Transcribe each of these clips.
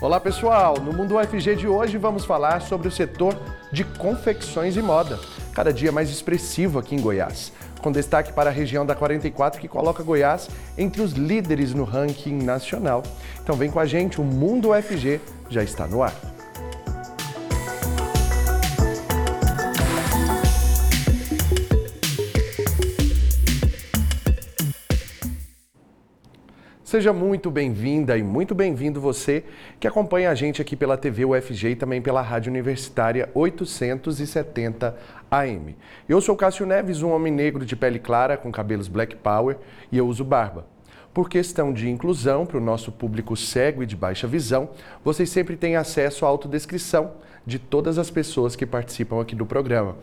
Olá pessoal, no Mundo UFG de hoje vamos falar sobre o setor de confecções e moda, cada dia mais expressivo aqui em Goiás, com destaque para a região da 44 que coloca Goiás entre os líderes no ranking nacional. Então vem com a gente, o Mundo UFG já está no ar. Seja muito bem-vinda e muito bem-vindo você que acompanha a gente aqui pela TV UFG e também pela Rádio Universitária 870 AM. Eu sou Cássio Neves, um homem negro de pele clara com cabelos black power e eu uso barba. Por questão de inclusão para o nosso público cego e de baixa visão, vocês sempre têm acesso à autodescrição de todas as pessoas que participam aqui do programa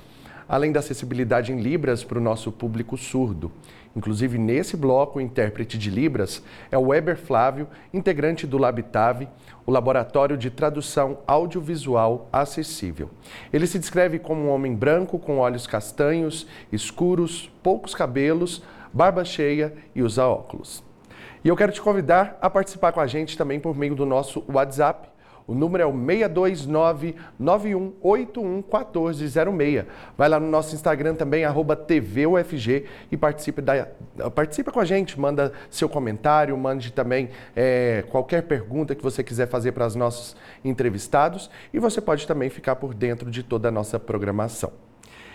além da acessibilidade em Libras para o nosso público surdo. Inclusive, nesse bloco, o intérprete de Libras é o Weber Flávio, integrante do Labitave, o Laboratório de Tradução Audiovisual Acessível. Ele se descreve como um homem branco com olhos castanhos, escuros, poucos cabelos, barba cheia e usa óculos. E eu quero te convidar a participar com a gente também por meio do nosso WhatsApp o número é o 629-9181-1406. Vai lá no nosso Instagram também, TVUFG e participe, da, participe com a gente, manda seu comentário, mande também é, qualquer pergunta que você quiser fazer para os nossos entrevistados e você pode também ficar por dentro de toda a nossa programação.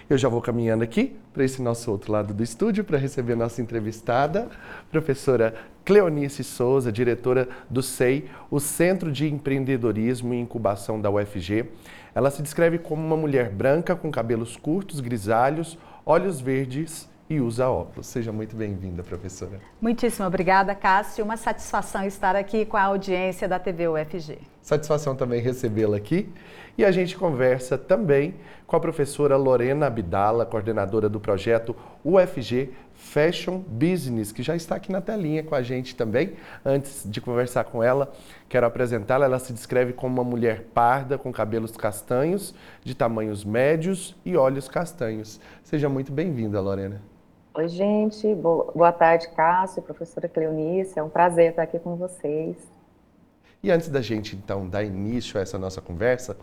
Eu já vou caminhando aqui para esse nosso outro lado do estúdio para receber a nossa entrevistada, professora Cleonice Souza, diretora do SEI, o Centro de Empreendedorismo e Incubação da UFG. Ela se descreve como uma mulher branca com cabelos curtos, grisalhos, olhos verdes e usa óculos. Seja muito bem-vinda, professora. Muitíssimo obrigada, Cássio. Uma satisfação estar aqui com a audiência da TV UFG. Satisfação também recebê-la aqui. E a gente conversa também com a professora Lorena Abdala, coordenadora do projeto UFG Fashion Business, que já está aqui na telinha com a gente também. Antes de conversar com ela, quero apresentá-la. Ela se descreve como uma mulher parda, com cabelos castanhos, de tamanhos médios e olhos castanhos. Seja muito bem-vinda, Lorena. Oi, gente. Boa tarde, Cássio, professora Cleonice. É um prazer estar aqui com vocês. E antes da gente, então, dar início a essa nossa conversa,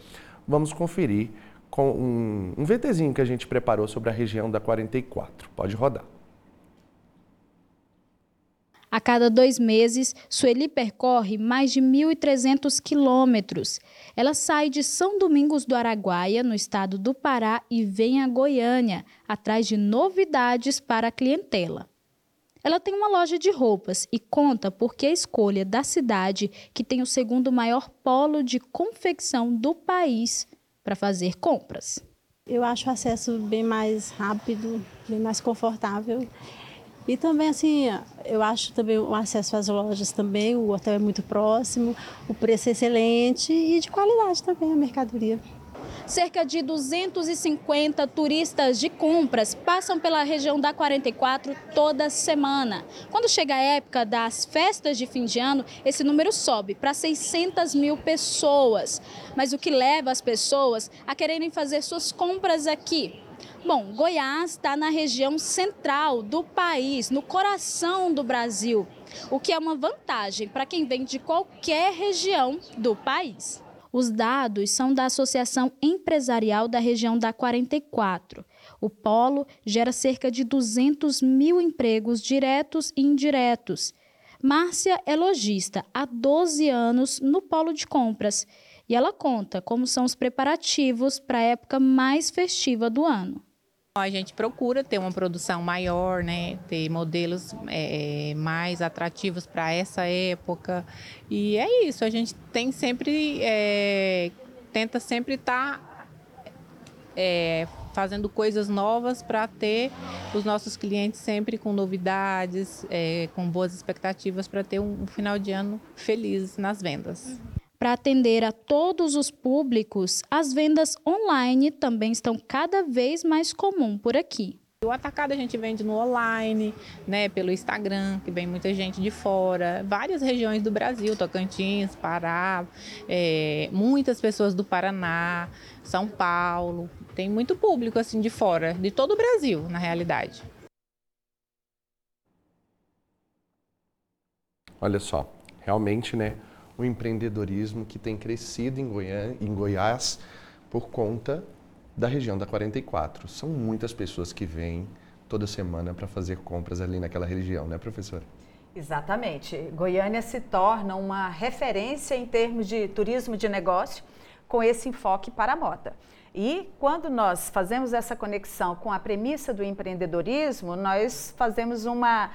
vamos conferir com um, um VTzinho que a gente preparou sobre a região da 44. Pode rodar. A cada dois meses, Sueli percorre mais de 1.300 quilômetros. Ela sai de São Domingos do Araguaia, no estado do Pará, e vem a Goiânia, atrás de novidades para a clientela. Ela tem uma loja de roupas e conta por que a escolha da cidade, que tem o segundo maior polo de confecção do país, para fazer compras. Eu acho o acesso bem mais rápido, bem mais confortável. E também, assim, eu acho também o acesso às lojas também, o hotel é muito próximo, o preço é excelente e de qualidade também a mercadoria. Cerca de 250 turistas de compras passam pela região da 44 toda semana. Quando chega a época das festas de fim de ano, esse número sobe para 600 mil pessoas. Mas o que leva as pessoas a quererem fazer suas compras aqui? Bom, Goiás está na região central do país, no coração do Brasil, o que é uma vantagem para quem vem de qualquer região do país. Os dados são da Associação Empresarial da região da 44. O polo gera cerca de 200 mil empregos diretos e indiretos. Márcia é lojista há 12 anos no polo de compras e ela conta como são os preparativos para a época mais festiva do ano. A gente procura ter uma produção maior, né? ter modelos é, mais atrativos para essa época. E é isso, a gente tem sempre, é, tenta sempre estar tá, é, fazendo coisas novas para ter os nossos clientes sempre com novidades, é, com boas expectativas para ter um, um final de ano feliz nas vendas. Para atender a todos os públicos, as vendas online também estão cada vez mais comum por aqui. O atacado a gente vende no online, né, pelo Instagram, que vem muita gente de fora, várias regiões do Brasil, Tocantins, Pará, é, muitas pessoas do Paraná, São Paulo, tem muito público assim de fora, de todo o Brasil, na realidade. Olha só, realmente, né? O empreendedorismo que tem crescido em, Goiânia, em Goiás por conta da região da 44. São muitas pessoas que vêm toda semana para fazer compras ali naquela região, né, professora? Exatamente. Goiânia se torna uma referência em termos de turismo de negócio com esse enfoque para a moda. E quando nós fazemos essa conexão com a premissa do empreendedorismo, nós fazemos uma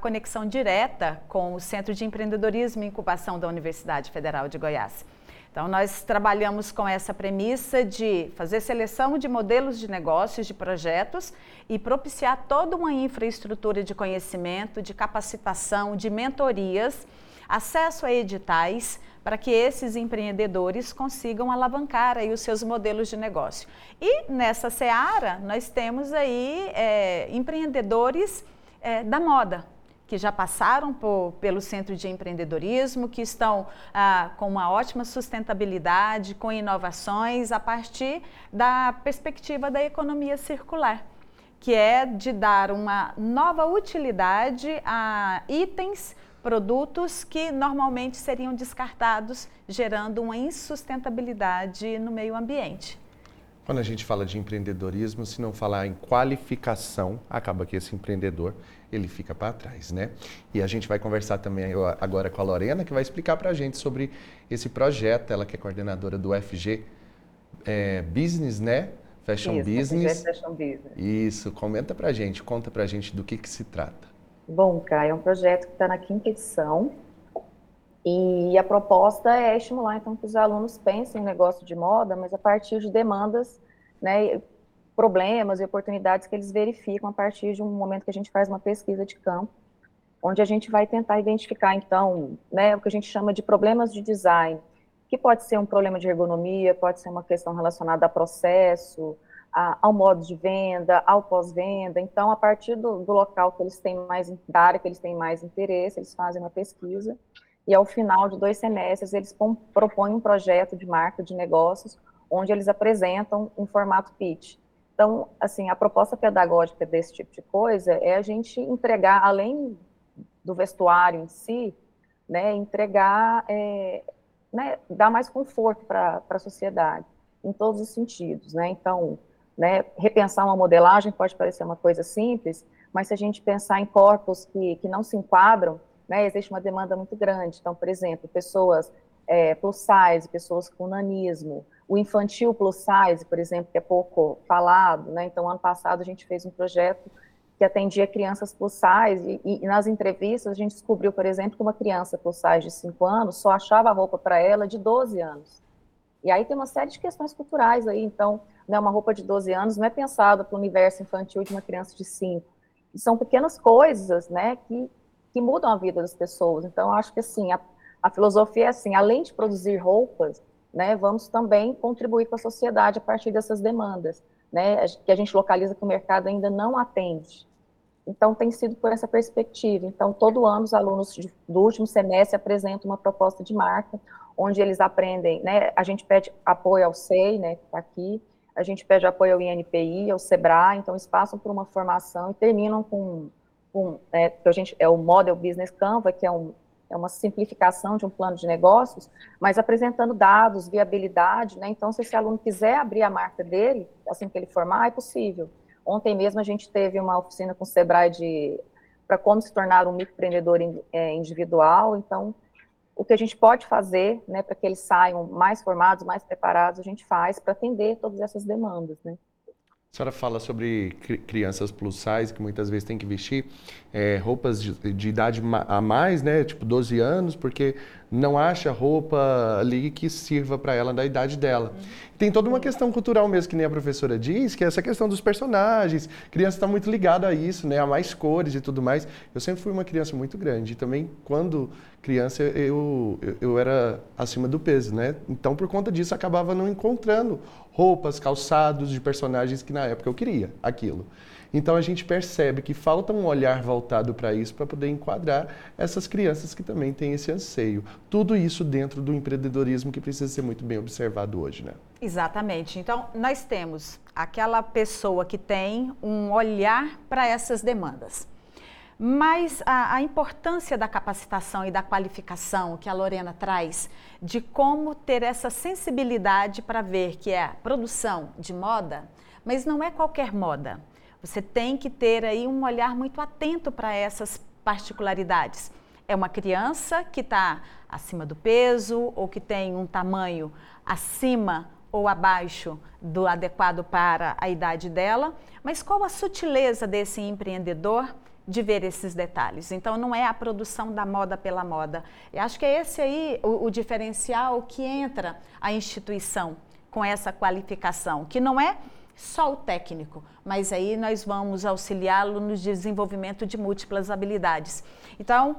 conexão direta com o Centro de Empreendedorismo e Incubação da Universidade Federal de Goiás. Então, nós trabalhamos com essa premissa de fazer seleção de modelos de negócios, de projetos e propiciar toda uma infraestrutura de conhecimento, de capacitação, de mentorias, acesso a editais, para que esses empreendedores consigam alavancar aí os seus modelos de negócio. E nessa seara, nós temos aí é, empreendedores é, da moda, que já passaram por, pelo Centro de Empreendedorismo, que estão ah, com uma ótima sustentabilidade, com inovações a partir da perspectiva da economia circular, que é de dar uma nova utilidade a itens, produtos que normalmente seriam descartados, gerando uma insustentabilidade no meio ambiente. Quando a gente fala de empreendedorismo, se não falar em qualificação, acaba que esse empreendedor ele fica para trás, né? E a gente vai conversar também agora com a Lorena, que vai explicar para a gente sobre esse projeto, ela que é coordenadora do FG é, Business, né? Fashion Isso, Business. Fashion Business. Isso, comenta para a gente, conta para a gente do que, que se trata. Bom, Caio, é um projeto que está na quinta edição e a proposta é estimular, então, que os alunos pensem em negócio de moda, mas a partir de demandas, né, problemas e oportunidades que eles verificam a partir de um momento que a gente faz uma pesquisa de campo, onde a gente vai tentar identificar, então, né, o que a gente chama de problemas de design, que pode ser um problema de ergonomia, pode ser uma questão relacionada a processo, a, ao modo de venda, ao pós-venda. Então, a partir do, do, local que eles têm mais, da área que eles têm mais interesse, eles fazem uma pesquisa e ao final de dois semestres eles propõem um projeto de marca de negócios onde eles apresentam um formato pitch. Então, assim, a proposta pedagógica desse tipo de coisa é a gente entregar, além do vestuário em si, né, entregar, é, né, dar mais conforto para a sociedade, em todos os sentidos, né, então, né, repensar uma modelagem pode parecer uma coisa simples, mas se a gente pensar em corpos que, que não se enquadram, né, existe uma demanda muito grande, então, por exemplo, pessoas é, plus size, pessoas com nanismo, o infantil plus size, por exemplo, que é pouco falado, né? Então, ano passado a gente fez um projeto que atendia crianças plus size e, e, nas entrevistas a gente descobriu, por exemplo, que uma criança plus size de 5 anos só achava roupa para ela de 12 anos. E aí tem uma série de questões culturais aí, então, né, uma roupa de 12 anos não é pensada para o universo infantil de uma criança de 5. E são pequenas coisas, né, que, que mudam a vida das pessoas. Então, acho que, assim, a, a filosofia é assim, além de produzir roupas, né, vamos também contribuir com a sociedade a partir dessas demandas, né, que a gente localiza que o mercado ainda não atende. Então, tem sido por essa perspectiva. Então, todo ano, os alunos do último semestre apresentam uma proposta de marca, onde eles aprendem, né, a gente pede apoio ao SEI, né, que está aqui, a gente pede apoio ao INPI, ao SEBRAE, então eles passam por uma formação e terminam com, com é, que a gente, é o Model Business Canva, que é um, é uma simplificação de um plano de negócios, mas apresentando dados, viabilidade, né? Então, se esse aluno quiser abrir a marca dele, assim que ele formar, é possível. Ontem mesmo a gente teve uma oficina com o Sebrae de para como se tornar um microempreendedor é, individual. Então, o que a gente pode fazer, né, para que eles saiam mais formados, mais preparados, a gente faz para atender todas essas demandas, né? A senhora fala sobre crianças plus size que muitas vezes têm que vestir é, roupas de, de, idade a mais, né? Tipo 12 anos, porque não acha roupa ali que sirva para ela da idade dela. Uhum. Tem toda uma questão cultural mesmo, que nem a professora diz, que é essa questão dos personagens. Criança está muito ligada a isso, né? A mais cores e tudo mais. Eu sempre fui uma criança muito grande. E também, quando criança, eu, eu, eu era acima do peso, né? Então, por conta disso, acabava não encontrando roupas, calçados de personagens que na época eu queria aquilo. Então a gente percebe que falta um olhar voltado para isso para poder enquadrar essas crianças que também têm esse anseio. Tudo isso dentro do empreendedorismo que precisa ser muito bem observado hoje, né? Exatamente. Então nós temos aquela pessoa que tem um olhar para essas demandas. Mas a, a, importância da capacitação e da qualificação que a Lorena traz, de como ter essa sensibilidade para ver que é a produção de moda, mas não é qualquer moda. Você tem que ter aí um olhar muito atento para essas particularidades. É uma criança que está acima do peso ou que tem um tamanho acima ou abaixo do adequado para a idade dela, mas qual a sutileza desse empreendedor? De ver esses detalhes. Então, não é a produção da moda pela moda. Eu acho que é esse aí o, o diferencial que entra a instituição com essa qualificação, que não é só o técnico, mas aí nós vamos auxiliá-lo no desenvolvimento de múltiplas habilidades. Então,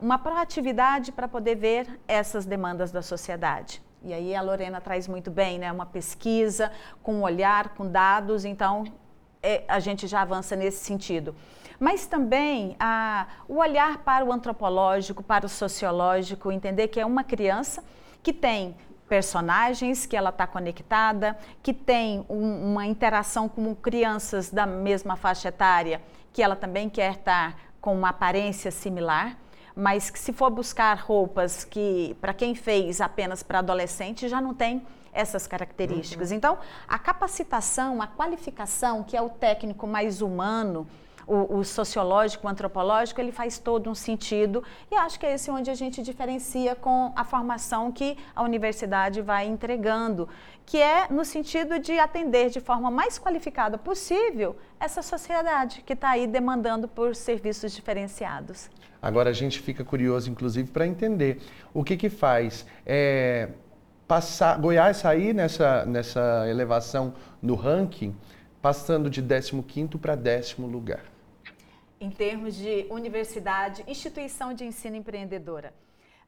uma proatividade para poder ver essas demandas da sociedade. E aí a Lorena traz muito bem, né? Uma pesquisa com olhar, com dados, então é, a gente já avança nesse sentido mas também a, o olhar para o antropológico, para o sociológico, entender que é uma criança que tem personagens que ela está conectada, que tem um, uma interação com crianças da mesma faixa etária, que ela também quer estar tá com uma aparência similar, mas que se for buscar roupas que para quem fez apenas para adolescente já não tem essas características. Uhum. Então, a capacitação, a qualificação, que é o técnico mais humano, o, o, sociológico, o antropológico, ele faz todo um sentido e acho que é esse onde a gente diferencia com a formação que a universidade vai entregando, que é no sentido de atender de forma mais qualificada possível essa sociedade que está aí demandando por serviços diferenciados. Agora a gente fica curioso, inclusive, para entender o que que faz é, passar Goiás sair nessa, nessa elevação no ranking, passando de 15º para décimo lugar em termos de universidade, instituição de ensino empreendedora.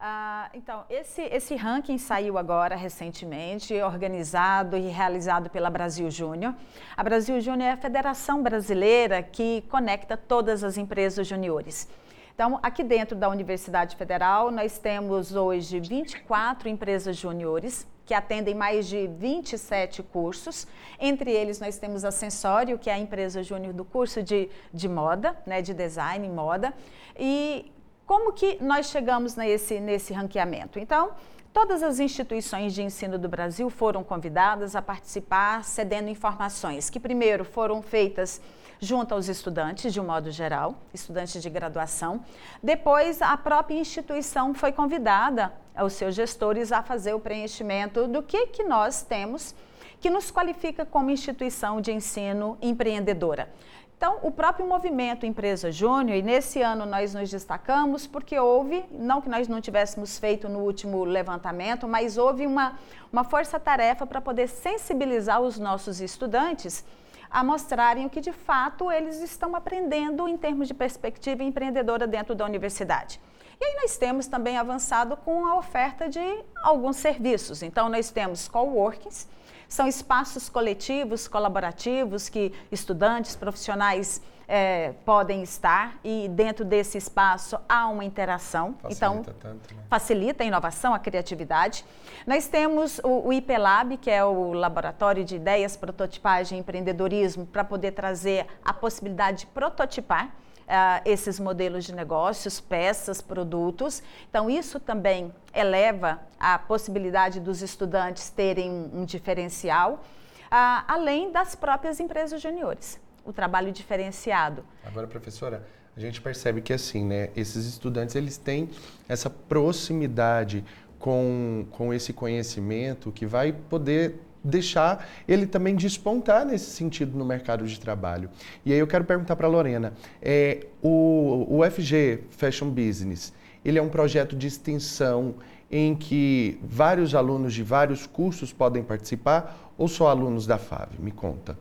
Ah, então, esse, esse ranking saiu agora recentemente, organizado e realizado pela Brasil Júnior. A Brasil Júnior é a federação brasileira que conecta todas as empresas juniores. Então, aqui dentro da Universidade Federal, nós temos hoje 24 empresas juniores, que atendem mais de 27 cursos. Entre eles, nós temos a Sensório, que é a empresa júnior do curso de, de moda, né, de design em moda. E como que nós chegamos nesse, nesse ranqueamento? Então, todas as instituições de ensino do Brasil foram convidadas a participar, cedendo informações que primeiro foram feitas junto aos estudantes, de um modo geral, estudantes de graduação. Depois, a própria instituição foi convidada, os seus gestores, a fazer o preenchimento do que, que nós temos que nos qualifica como instituição de ensino empreendedora. Então, o próprio movimento Empresa Júnior, e nesse ano nós nos destacamos porque houve, não que nós não tivéssemos feito no último levantamento, mas houve uma, uma força-tarefa para poder sensibilizar os nossos estudantes a mostrarem o que de fato eles estão aprendendo em termos de perspectiva empreendedora dentro da universidade. E aí nós temos também avançado com a oferta de alguns serviços. Então nós temos coworkings, são espaços coletivos, colaborativos que estudantes, profissionais é, podem estar e dentro desse espaço há uma interação. Facilita então, tanto, né? facilita a inovação, a criatividade. Nós temos o, o IPLab, que é o Laboratório de Ideias, Prototipagem e Empreendedorismo, para poder trazer a possibilidade de prototipar. Uh, esses modelos de negócios, peças, produtos. Então, isso também eleva a possibilidade dos estudantes terem um, um diferencial, uh, além das próprias empresas juniores o trabalho diferenciado. Agora, professora, a gente percebe que assim, né, esses estudantes eles têm essa proximidade com, com esse conhecimento que vai poder deixar ele também despontar nesse sentido no mercado de trabalho. E aí eu quero perguntar para a Lorena, é, o, o FG Fashion Business, ele é um projeto de extensão em que vários alunos de vários cursos podem participar ou só alunos da FAV? Me conta.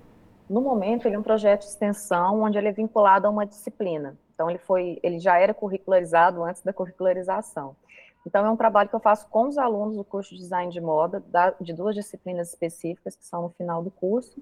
No momento, ele é um projeto de extensão onde ele é vinculado a uma disciplina. Então, ele, foi, ele já era curricularizado antes da curricularização. Então, é um trabalho que eu faço com os alunos do curso de design de moda, da, de duas disciplinas específicas, que são no final do curso,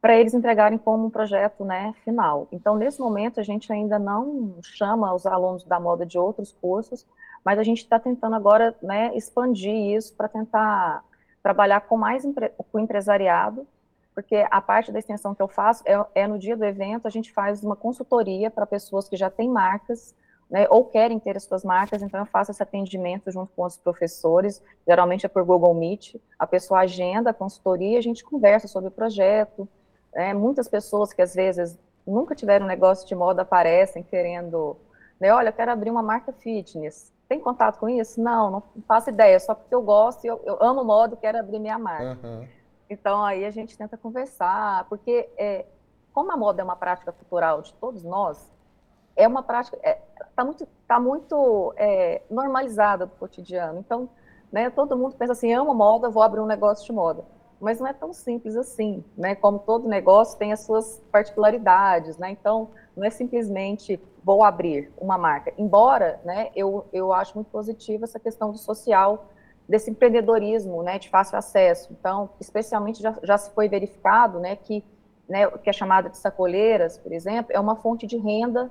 para eles entregarem como um projeto né, final. Então, nesse momento, a gente ainda não chama os alunos da moda de outros cursos, mas a gente está tentando agora né, expandir isso para tentar trabalhar com mais com o empresariado porque a parte da extensão que eu faço é, é no dia do evento, a gente faz uma consultoria para pessoas que já têm marcas, né, ou querem ter as suas marcas, então eu faço esse atendimento junto com os professores, geralmente é por Google Meet, a pessoa agenda a consultoria, a gente conversa sobre o projeto, né, muitas pessoas que às vezes nunca tiveram um negócio de moda aparecem querendo, né, olha, eu quero abrir uma marca fitness, tem contato com isso? Não, não faço ideia, só porque eu gosto, eu, eu amo moda, quero abrir minha marca. Uhum. Então, aí a gente tenta conversar, porque é, como a moda é uma prática cultural de todos nós, é uma prática, está é, tá muito, tá muito é, normalizada do cotidiano. Então, né, todo mundo pensa assim, amo moda, vou abrir um negócio de moda. Mas não é tão simples assim, né? Como todo negócio tem as suas particularidades, né? Então, não é simplesmente vou abrir uma marca. Embora, né, eu, eu acho muito positiva essa questão do social, desse empreendedorismo, né, de fácil acesso. Então, especialmente já, já se foi verificado, né, que, né, que é chamada de sacoleiras, por exemplo, é uma fonte de renda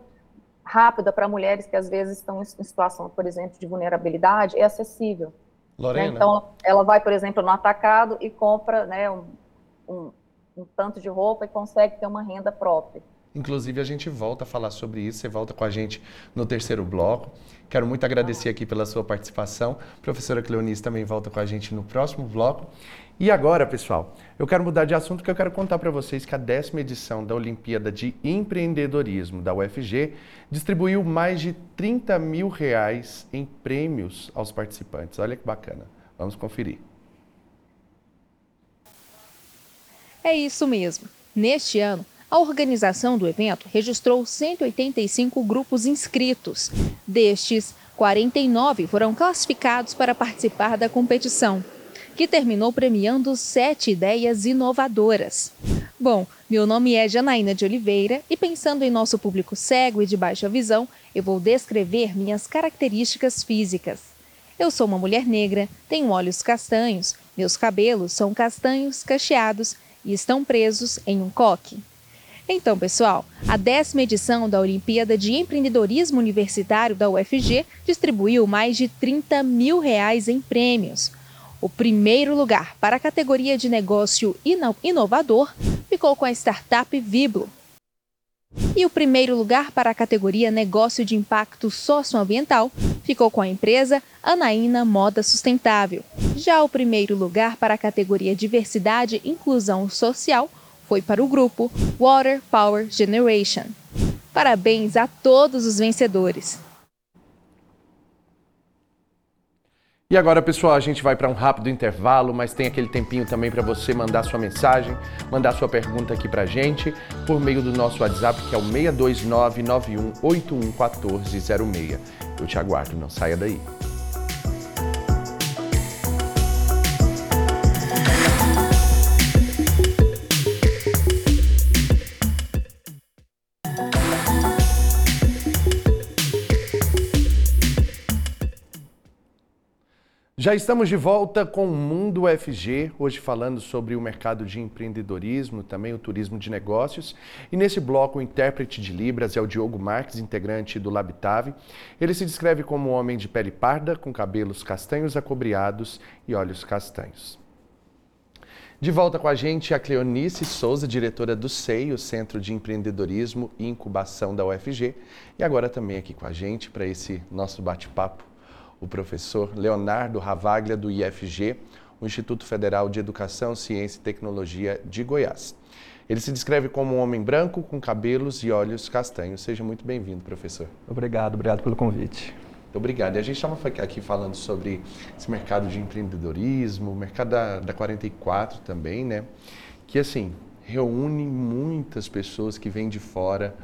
rápida para mulheres que às vezes estão em situação, por exemplo, de vulnerabilidade, é acessível. Né. Lorena. Né? Então, ela vai, por exemplo, no atacado e compra, né, um, um, um tanto de roupa e consegue ter uma renda própria. Inclusive, a gente volta a falar sobre isso, você volta com a gente no terceiro bloco. Quero muito agradecer aqui pela sua participação. A professora Cleonice também volta com a gente no próximo bloco. E agora, pessoal, eu quero mudar de assunto porque eu quero contar para vocês que a décima edição da Olimpíada de Empreendedorismo da UFG distribuiu mais de 30 mil reais em prêmios aos participantes. Olha que bacana. Vamos conferir. É isso mesmo. Neste ano, a organização do evento registrou 185 grupos inscritos. Destes, 49 foram classificados para participar da competição, que terminou premiando sete ideias inovadoras. Bom, meu nome é Janaína de Oliveira e pensando em nosso público cego e de baixa visão, eu vou descrever minhas características físicas. Eu sou uma mulher negra, tenho olhos castanhos, meus cabelos são castanhos cacheados e estão presos em um coque. Então, pessoal, a décima edição da Olimpíada de Empreendedorismo Universitário da UFG distribuiu mais de 30 mil reais em prêmios. O primeiro lugar para a categoria de negócio inovador ficou com a startup Viblo. E o primeiro lugar para a categoria Negócio de Impacto Socioambiental ficou com a empresa Anaína Moda Sustentável. Já o primeiro lugar para a categoria Diversidade e Inclusão Social foi para o grupo Water Power Generation. Parabéns a todos os vencedores! E agora, pessoal, a gente vai para um rápido intervalo, mas tem aquele tempinho também para você mandar sua mensagem, mandar sua pergunta aqui para a gente por meio do nosso WhatsApp, que é o 62991811406. Eu te aguardo, não saia daí. Já estamos de volta com o Mundo UFG, hoje falando sobre o mercado de empreendedorismo, também o turismo de negócios. E nesse bloco, o intérprete de Libras é o Diogo Marques, integrante do Labitave. Ele se descreve como um homem de pele parda, com cabelos castanhos acobreados e olhos castanhos. De volta com a gente a Cleonice Souza, diretora do SEI, o Centro de Empreendedorismo e Incubação da UFG, e agora também aqui com a gente para esse nosso bate-papo o professor Leonardo Ravaglia, do IFG, o Instituto Federal de Educação, Ciência e Tecnologia de Goiás. Ele se descreve como um homem branco com cabelos e olhos castanhos. Seja muito bem-vindo, professor. Obrigado, obrigado pelo convite. Muito obrigado. E a gente estava aqui falando sobre esse mercado de empreendedorismo, o mercado da, da 44 também, né? Que, assim, reúne muitas pessoas que vêm de fora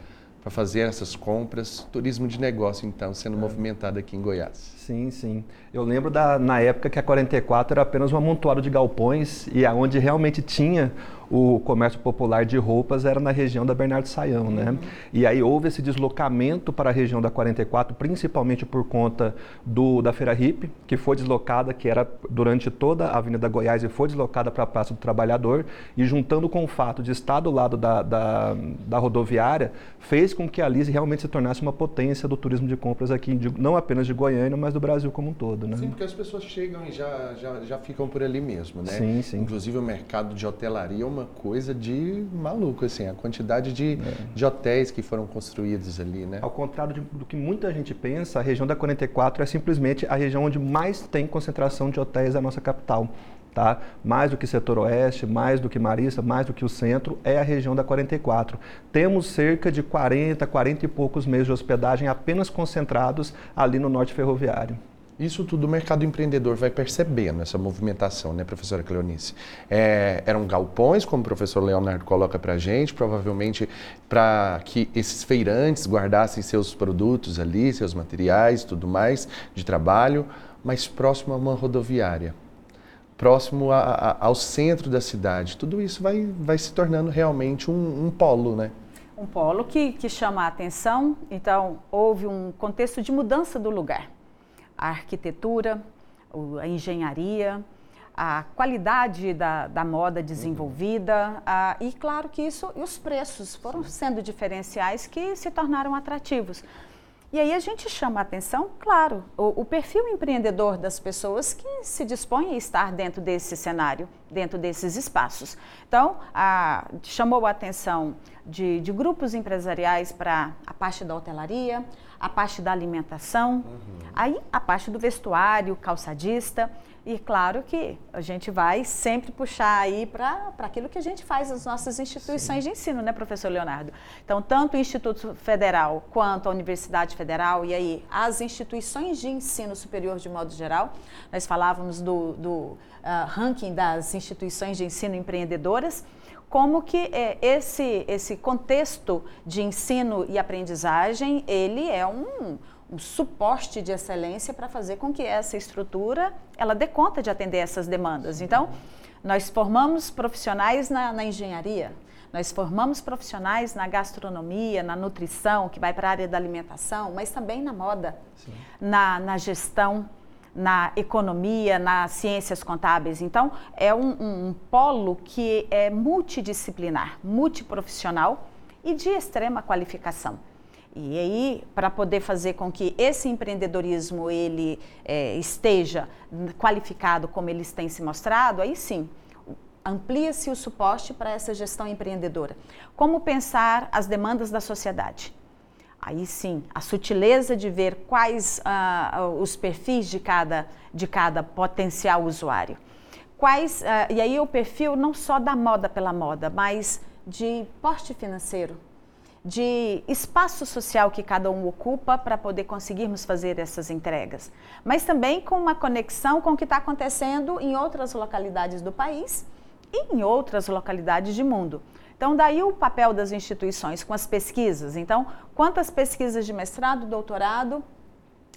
para fazer essas compras. Turismo de negócio, então, sendo é. movimentado aqui em Goiás. Sim, sim. Eu lembro da, na época que a 44 era apenas um amontoado de galpões e aonde realmente tinha o comércio popular de roupas era na região da Bernardo Saião, né? Uhum. E aí houve esse deslocamento para a região da 44, principalmente por conta do, da Feira Hip, que foi deslocada, que era durante toda a Avenida Goiás e foi deslocada para a Praça do Trabalhador, e juntando com o fato de estar do lado da, da, da rodoviária, fez com que a Lise realmente se tornasse uma potência do turismo de compras aqui, de, não apenas de Goiânia, mas do Brasil como um todo, né? Sim, porque as pessoas chegam e já, já, já ficam por ali mesmo, né? Sim, sim. Inclusive o mercado de hotelaria é uma coisa de maluco, assim, a quantidade de, é. de hotéis que foram construídos ali, né? Ao contrário de, do que muita gente pensa, a região da 44 é simplesmente a região onde mais tem concentração de hotéis da nossa capital. Tá? Mais do que setor oeste, mais do que Marista, mais do que o centro, é a região da 44. Temos cerca de 40, 40 e poucos meios de hospedagem apenas concentrados ali no norte ferroviário. Isso tudo o mercado empreendedor vai percebendo, essa movimentação, né, professora Cleonice? É, eram galpões, como o professor Leonardo coloca para a gente, provavelmente para que esses feirantes guardassem seus produtos ali, seus materiais, tudo mais de trabalho, mas próximo a uma rodoviária, próximo a, a, ao centro da cidade. Tudo isso vai, vai se tornando realmente um, um polo, né? Um polo que, que chama a atenção, então houve um contexto de mudança do lugar a arquitetura, a engenharia, a qualidade da, da moda desenvolvida a, e claro que isso e os preços foram sendo diferenciais que se tornaram atrativos. E aí a gente chama a atenção, claro, o, o, perfil empreendedor das pessoas que se dispõem a estar dentro desse cenário, dentro desses espaços. Então, a, chamou a atenção de, de grupos empresariais para a parte da hotelaria, a parte da alimentação, uhum. aí a parte do vestuário, calçadista. E claro que a gente vai sempre puxar aí para aquilo que a gente faz nas nossas instituições Sim. de ensino, né, professor Leonardo? Então, tanto o Instituto Federal quanto a Universidade Federal, e aí as instituições de ensino superior de modo geral, nós falávamos do, do uh, ranking das instituições de ensino empreendedoras, como que é, esse, esse contexto de ensino e aprendizagem, ele é um, um suporte de excelência para fazer com que essa estrutura, ela dê conta de atender essas demandas. Então, nós formamos profissionais na, na engenharia, nós formamos profissionais na gastronomia, na nutrição, que vai para a área da alimentação, mas também na moda, na, na gestão, na economia, nas ciências contábeis. Então, é um, um, um polo que é multidisciplinar, multiprofissional e de extrema qualificação. E aí, para poder fazer com que esse empreendedorismo ele é, esteja qualificado como eles têm se mostrado, aí sim, amplia-se o suporte para essa gestão empreendedora. Como pensar as demandas da sociedade? Aí sim, a sutileza de ver quais uh, os perfis de cada, de cada potencial usuário. Quais, uh, e aí o perfil não só da moda pela moda, mas de porte financeiro, de espaço social que cada um ocupa para poder conseguirmos fazer essas entregas, mas também com uma conexão com o que está acontecendo em outras localidades do país e em outras localidades de mundo. Então, daí o papel das instituições com as pesquisas. Então, quantas pesquisas de mestrado, doutorado,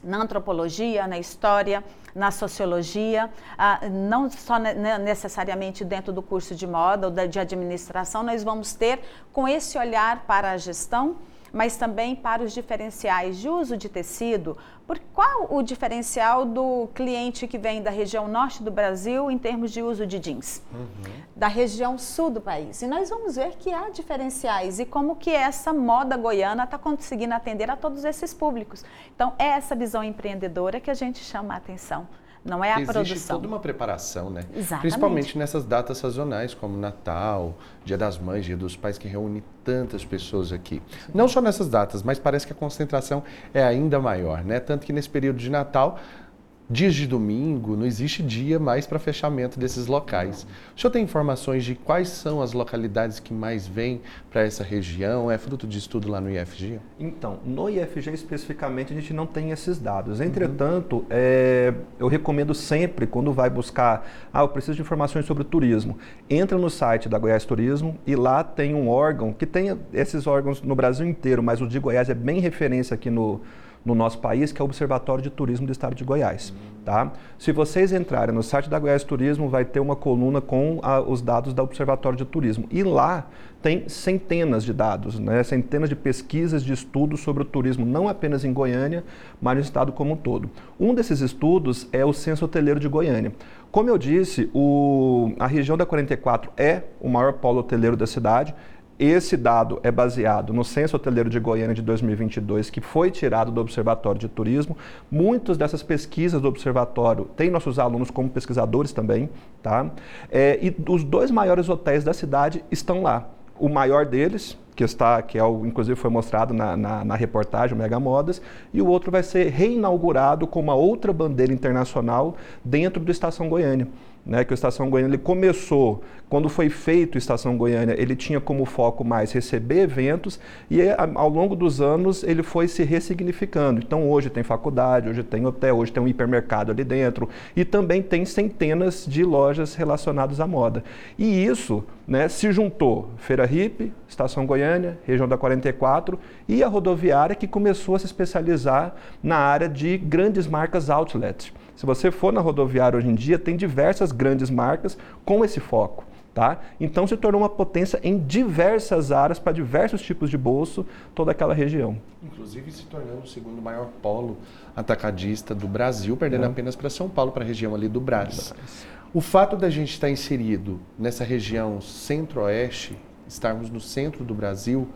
na antropologia, na história, na sociologia, ah, não só necessariamente dentro do curso de moda ou de administração, nós vamos ter com esse olhar para a gestão mas também para os diferenciais de uso de tecido. Por qual o diferencial do cliente que vem da região norte do Brasil em termos de uso de jeans? Uhum. Da região sul do país. E nós vamos ver que há diferenciais e como que essa moda goiana está conseguindo atender a todos esses públicos. Então, é essa visão empreendedora que a gente chama a atenção não é a Existe produção. Existe toda uma preparação, né? Exatamente. Principalmente nessas datas sazonais, como Natal, Dia das Mães, Dia dos Pais, que reúne tantas pessoas aqui. Sim. Não só nessas datas, mas parece que a concentração é ainda maior, né? Tanto que nesse período de Natal dias de domingo, não existe dia mais para fechamento desses locais. O senhor tem informações de quais são as localidades que mais vêm para essa região? É fruto de estudo lá no IFG? Então, no IFG especificamente a gente não tem esses dados. Entretanto, uhum. é, eu recomendo sempre, quando vai buscar, ah, eu preciso de informações sobre turismo, entra no site da Goiás Turismo e lá tem um órgão, que tem esses órgãos no Brasil inteiro, mas o de Goiás é bem referência aqui no no nosso país, que é o Observatório de Turismo do Estado de Goiás. Tá? Se vocês entrarem no site da Goiás Turismo, vai ter uma coluna com a, os dados do Observatório de Turismo. E lá tem centenas de dados, né? centenas de pesquisas, de estudos sobre o turismo, não apenas em Goiânia, mas no estado como um todo. Um desses estudos é o Censo Hoteleiro de Goiânia. Como eu disse, o, a região da 44 é o maior polo hoteleiro da cidade, Esse dado é baseado no Censo Hoteleiro de Goiânia de 2022, que foi tirado do Observatório de Turismo. Muitas dessas pesquisas do Observatório têm nossos alunos como pesquisadores também, tá? É, e os dois maiores hotéis da cidade estão lá. O maior deles, que está, que é o, inclusive foi mostrado na, na, na, reportagem Mega Modas, e o outro vai ser reinaugurado com uma outra bandeira internacional dentro do Estação Goiânia né, que o Estação Goiânia ele começou, quando foi feito o Estação Goiânia, ele tinha como foco mais receber eventos e ao longo dos anos ele foi se ressignificando. Então hoje tem faculdade, hoje tem hotel, hoje tem um hipermercado ali dentro e também tem centenas de lojas relacionadas à moda. E isso né, se juntou Feira Hip, Estação Goiânia, região da 44 e a rodoviária que começou a se especializar na área de grandes marcas outlet. Se você for na rodoviária hoje em dia, tem diversas grandes marcas com esse foco. Tá? Então se tornou uma potência em diversas áreas, para diversos tipos de bolso, toda aquela região. Inclusive se tornando o segundo maior polo atacadista do Brasil, perdendo é. apenas para São Paulo, para a região ali do Brás. O fato da gente estar inserido nessa região centro-oeste, estarmos no centro do Brasil,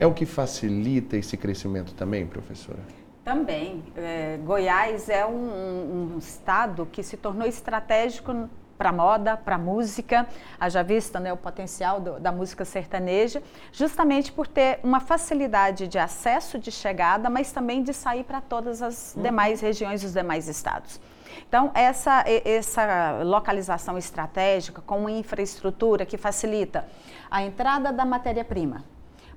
é o que facilita esse crescimento também, professora? Também. É, Goiás é um, um, estado que se tornou estratégico para moda, para música, haja vista né, o potencial do, da música sertaneja, justamente por ter uma facilidade de acesso, de chegada, mas também de sair para todas as uhum. demais regiões dos demais estados. Então, essa, essa localização estratégica com uma infraestrutura que facilita a entrada da matéria-prima,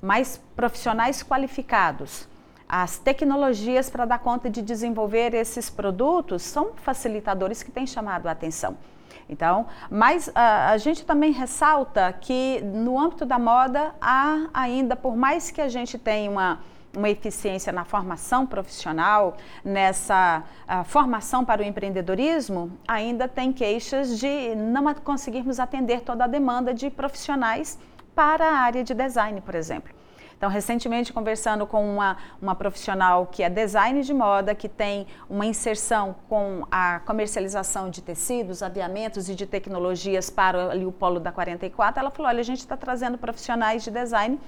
mais profissionais qualificados, as tecnologias para dar conta de desenvolver esses produtos são facilitadores que têm chamado a atenção. Então, mas a, a, gente também ressalta que no âmbito da moda há ainda, por mais que a gente tenha uma, uma eficiência na formação profissional, nessa formação para o empreendedorismo, ainda tem queixas de não conseguirmos atender toda a demanda de profissionais para a área de design, por exemplo. Então, recentemente, conversando com uma, uma profissional que é design de moda, que tem uma inserção com a comercialização de tecidos, aviamentos e de tecnologias para ali, o polo da 44, ela falou: olha, a gente está trazendo profissionais de design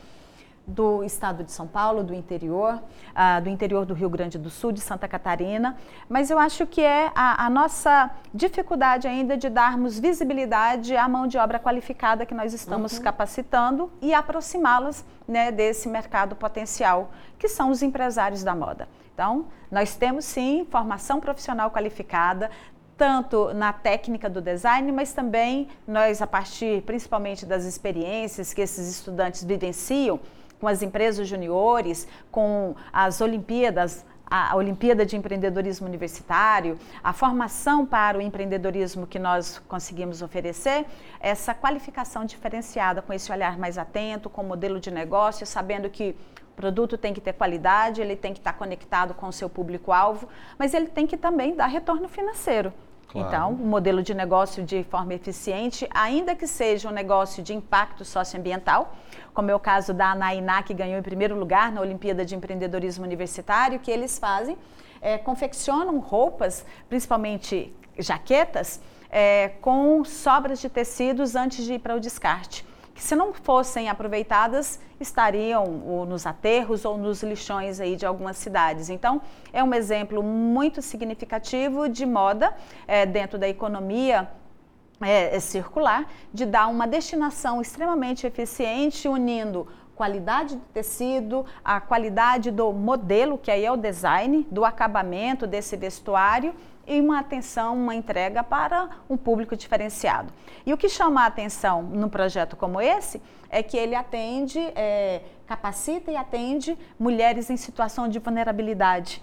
do estado de São Paulo, do interior, uh, do interior do Rio Grande do Sul, de Santa Catarina, mas eu acho que é a, a, nossa dificuldade ainda de darmos visibilidade à mão de obra qualificada que nós estamos uhum. capacitando e aproximá-las né, desse mercado potencial, que são os empresários da moda. Então, nós temos sim formação profissional qualificada, tanto na técnica do design, mas também nós, a partir principalmente das experiências que esses estudantes vivenciam, com as empresas juniores, com as Olimpíadas, a Olimpíada de Empreendedorismo Universitário, a formação para o empreendedorismo que nós conseguimos oferecer, essa qualificação diferenciada, com esse olhar mais atento, com o modelo de negócio, sabendo que o produto tem que ter qualidade, ele tem que estar conectado com o seu público-alvo, mas ele tem que também dar retorno financeiro. Claro. Então, um modelo de negócio de forma eficiente, ainda que seja um negócio de impacto socioambiental, como é o caso da Anainá, que ganhou em primeiro lugar na Olimpíada de Empreendedorismo Universitário, que eles fazem, é, confeccionam roupas, principalmente jaquetas, é, com sobras de tecidos antes de ir para o descarte que se não fossem aproveitadas estariam ou nos aterros ou nos lixões aí de algumas cidades. Então é um exemplo muito significativo de moda é, dentro da economia é, circular, de dar uma destinação extremamente eficiente, unindo qualidade do tecido, a qualidade do modelo, que aí é o design, do acabamento desse vestuário e uma atenção, uma entrega para um público diferenciado. E o que chama a atenção num projeto como esse é que ele atende, é, capacita e atende mulheres em situação de vulnerabilidade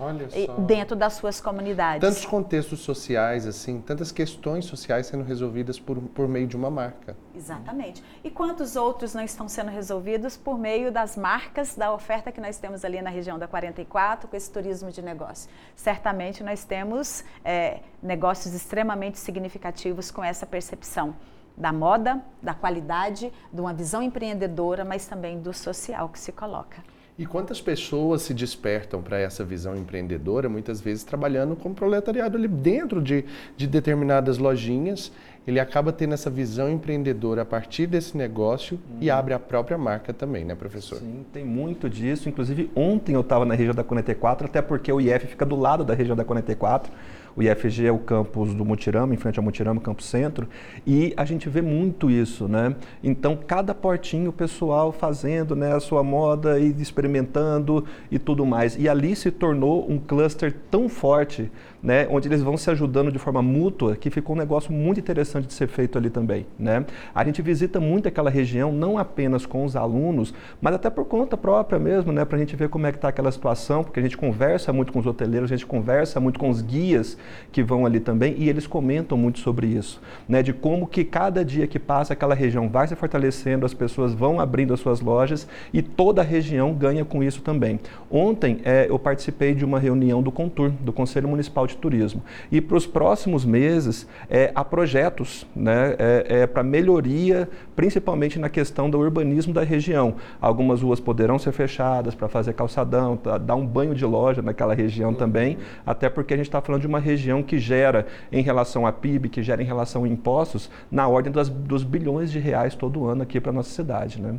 dentro das suas comunidades. Tantos contextos sociais, assim, tantas questões sociais sendo resolvidas por, por meio de uma marca. Exatamente. E quantos outros não estão sendo resolvidos por meio das marcas da oferta que nós temos ali na região da 44, com esse turismo de negócio? Certamente nós temos é, negócios extremamente significativos com essa percepção da moda, da qualidade, de uma visão empreendedora, mas também do social que se coloca. E quantas pessoas se despertam para essa visão empreendedora, muitas vezes trabalhando como proletariado ali dentro de, de determinadas lojinhas ele acaba tendo essa visão empreendedora a partir desse negócio hum. e abre a própria marca também, né, professor? Sim, tem muito disso. Inclusive, ontem eu estava na região da 44, até porque o IF fica do lado da região da 44. O IFG é o campus do Mutirama, em frente ao Mutirama, campus centro, e a gente vê muito isso, né? Então, cada portinho o pessoal fazendo né, a sua moda e experimentando e tudo mais. E ali se tornou um cluster tão forte né, onde eles vão se ajudando de forma mútua, que ficou um negócio muito interessante de ser feito ali também. Né? A gente visita muito aquela região, não apenas com os alunos, mas até por conta própria mesmo, né, para a gente ver como é que está aquela situação, porque a gente conversa muito com os hoteleiros, a gente conversa muito com os guias que vão ali também, e eles comentam muito sobre isso, né, de como que cada dia que passa aquela região vai se fortalecendo, as pessoas vão abrindo as suas lojas e toda a região ganha com isso também. Ontem é, eu participei de uma reunião do Contur, do Conselho Municipal de de turismo. E para os próximos meses, é, há projetos né, é, é para melhoria, principalmente na questão do urbanismo da região. Algumas ruas poderão ser fechadas para fazer calçadão, dar um banho de loja naquela região uhum. também, até porque a gente está falando de uma região que gera, em relação a PIB, que gera em relação a impostos, na ordem das, dos bilhões de reais todo ano aqui para a nossa cidade. Né?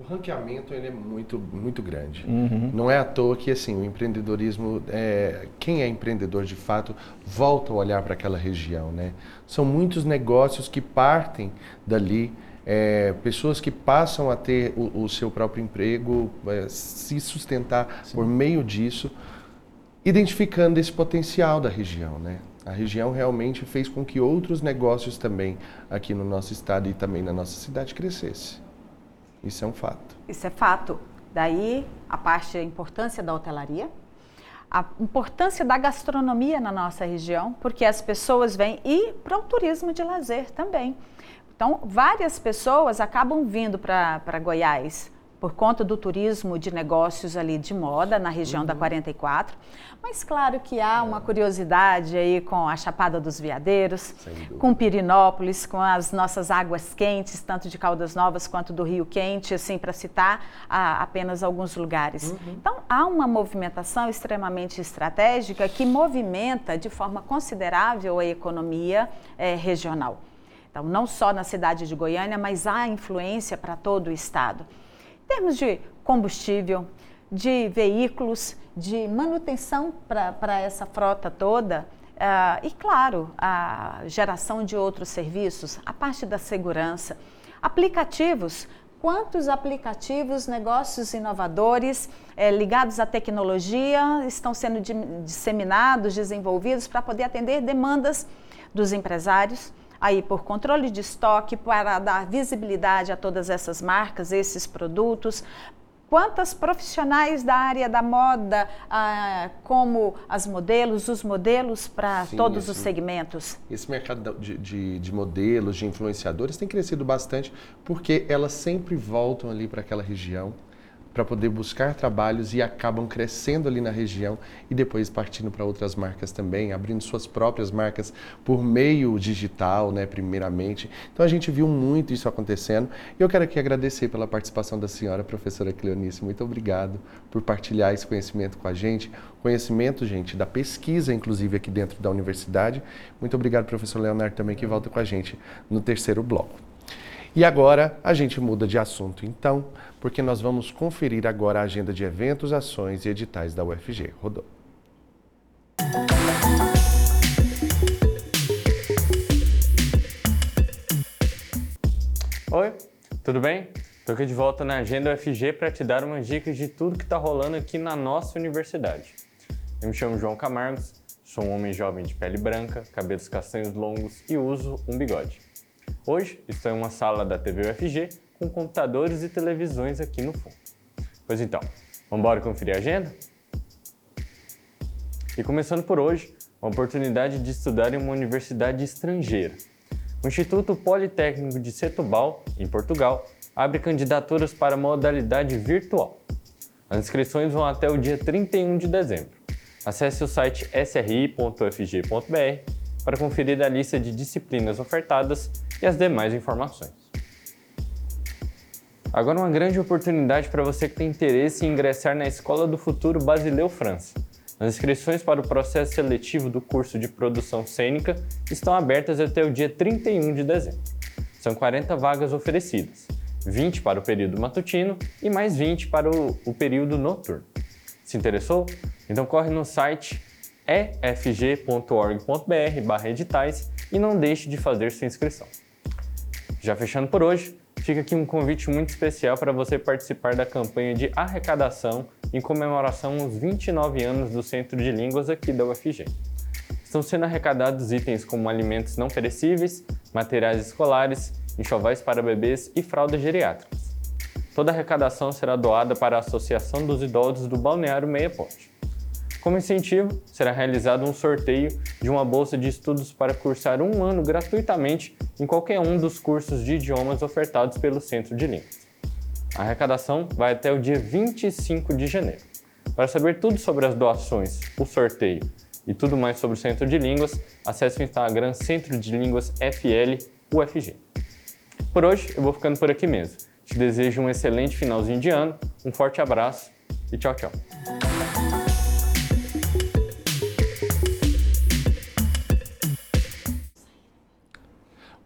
O ranqueamento ele é muito, muito grande. Uhum. Não é à toa que assim, o empreendedorismo, é, quem é empreendedor de fato, volta a olhar para aquela região. Né? São muitos negócios que partem dali, é, pessoas que passam a ter o, o seu próprio emprego, é, se sustentar Sim. por meio disso, identificando esse potencial da região. Né? A região realmente fez com que outros negócios também aqui no nosso estado e também na nossa cidade crescessem. Isso é um fato. Isso é fato. Daí a parte da importância da hotelaria, a importância da gastronomia na nossa região, porque as pessoas vêm e para o turismo de lazer também. Então, várias pessoas acabam vindo para Goiás por conta do turismo de negócios ali de moda na região uhum. da 44. Mas claro que há uma curiosidade aí com a Chapada dos Veadeiros, com Pirinópolis, com as nossas águas quentes, tanto de Caldas Novas quanto do Rio Quente, assim, para citar a, apenas alguns lugares. Uhum. Então, há uma movimentação extremamente estratégica que movimenta de forma considerável a economia é, regional. Então, não só na cidade de Goiânia, mas há influência para todo o estado termos de combustível, de veículos, de manutenção para essa frota toda. Uh, e, claro, a geração de outros serviços, a parte da segurança, aplicativos. Quantos aplicativos, negócios inovadores eh, ligados à tecnologia estão sendo disseminados, desenvolvidos para poder atender demandas dos empresários? Aí por controle de estoque, para dar visibilidade a todas essas marcas, esses produtos, quantas profissionais da área da moda, ah, como as modelos, os modelos para todos esse, os segmentos? Esse mercado de, de, de, modelos, de influenciadores tem crescido bastante porque elas sempre voltam ali para aquela região para poder buscar trabalhos e acabam crescendo ali na região e depois partindo para outras marcas também, abrindo suas próprias marcas por meio digital, né, primeiramente. Então a gente viu muito isso acontecendo e eu quero aqui agradecer pela participação da senhora professora Cleonice. Muito obrigado por partilhar esse conhecimento com a gente, conhecimento, gente, da pesquisa inclusive aqui dentro da universidade. Muito obrigado professor Leonardo também que volta com a gente no terceiro bloco. E agora a gente muda de assunto, então, porque nós vamos conferir agora a agenda de eventos, ações e editais da UFG. Rodou. Oi, tudo bem? Estou aqui de volta na Agenda UFG para te dar umas dicas de tudo que está rolando aqui na nossa universidade. Eu me chamo João Camargos, sou um homem jovem de pele branca, cabelos castanhos longos e uso um bigode. Hoje estou em uma sala da TV UFG com computadores e televisões aqui no fundo. Pois então, vamos embora conferir a agenda? E começando por hoje, a oportunidade de estudar em uma universidade estrangeira. O Instituto Politécnico de Setúbal, em Portugal, abre candidaturas para modalidade virtual. As inscrições vão até o dia 31 de dezembro. Acesse o site sri.fg.br para conferir a lista de disciplinas ofertadas e as demais informações. Agora uma grande oportunidade para você que tem interesse em ingressar na Escola do Futuro Basileu França. As inscrições para o processo seletivo do curso de produção cênica estão abertas até o dia 31 de dezembro. São 40 vagas oferecidas, 20 para o período matutino e mais 20 para o, período noturno. Se interessou? Então corre no site efg.org.br/editais e não deixe de fazer sua inscrição. Já fechando por hoje, fica aqui um convite muito especial para você participar da campanha de arrecadação em comemoração aos 29 anos do Centro de Línguas aqui da UFG. Estão sendo arrecadados itens como alimentos não perecíveis, materiais escolares, enxovais para bebês e fraldas geriátricas. Toda a arrecadação será doada para a Associação dos Idosos do Balneário Meia Ponte. Como incentivo, será realizado um sorteio de uma bolsa de estudos para cursar um ano gratuitamente em qualquer um dos cursos de idiomas ofertados pelo Centro de Línguas. A arrecadação vai até o dia 25 de janeiro. Para saber tudo sobre as doações, o sorteio e tudo mais sobre o Centro de Línguas, acesse o Instagram Centro de Línguas FL UFG. Por hoje, eu vou ficando por aqui mesmo. Te desejo um excelente finalzinho de ano, um forte abraço e tchau, tchau.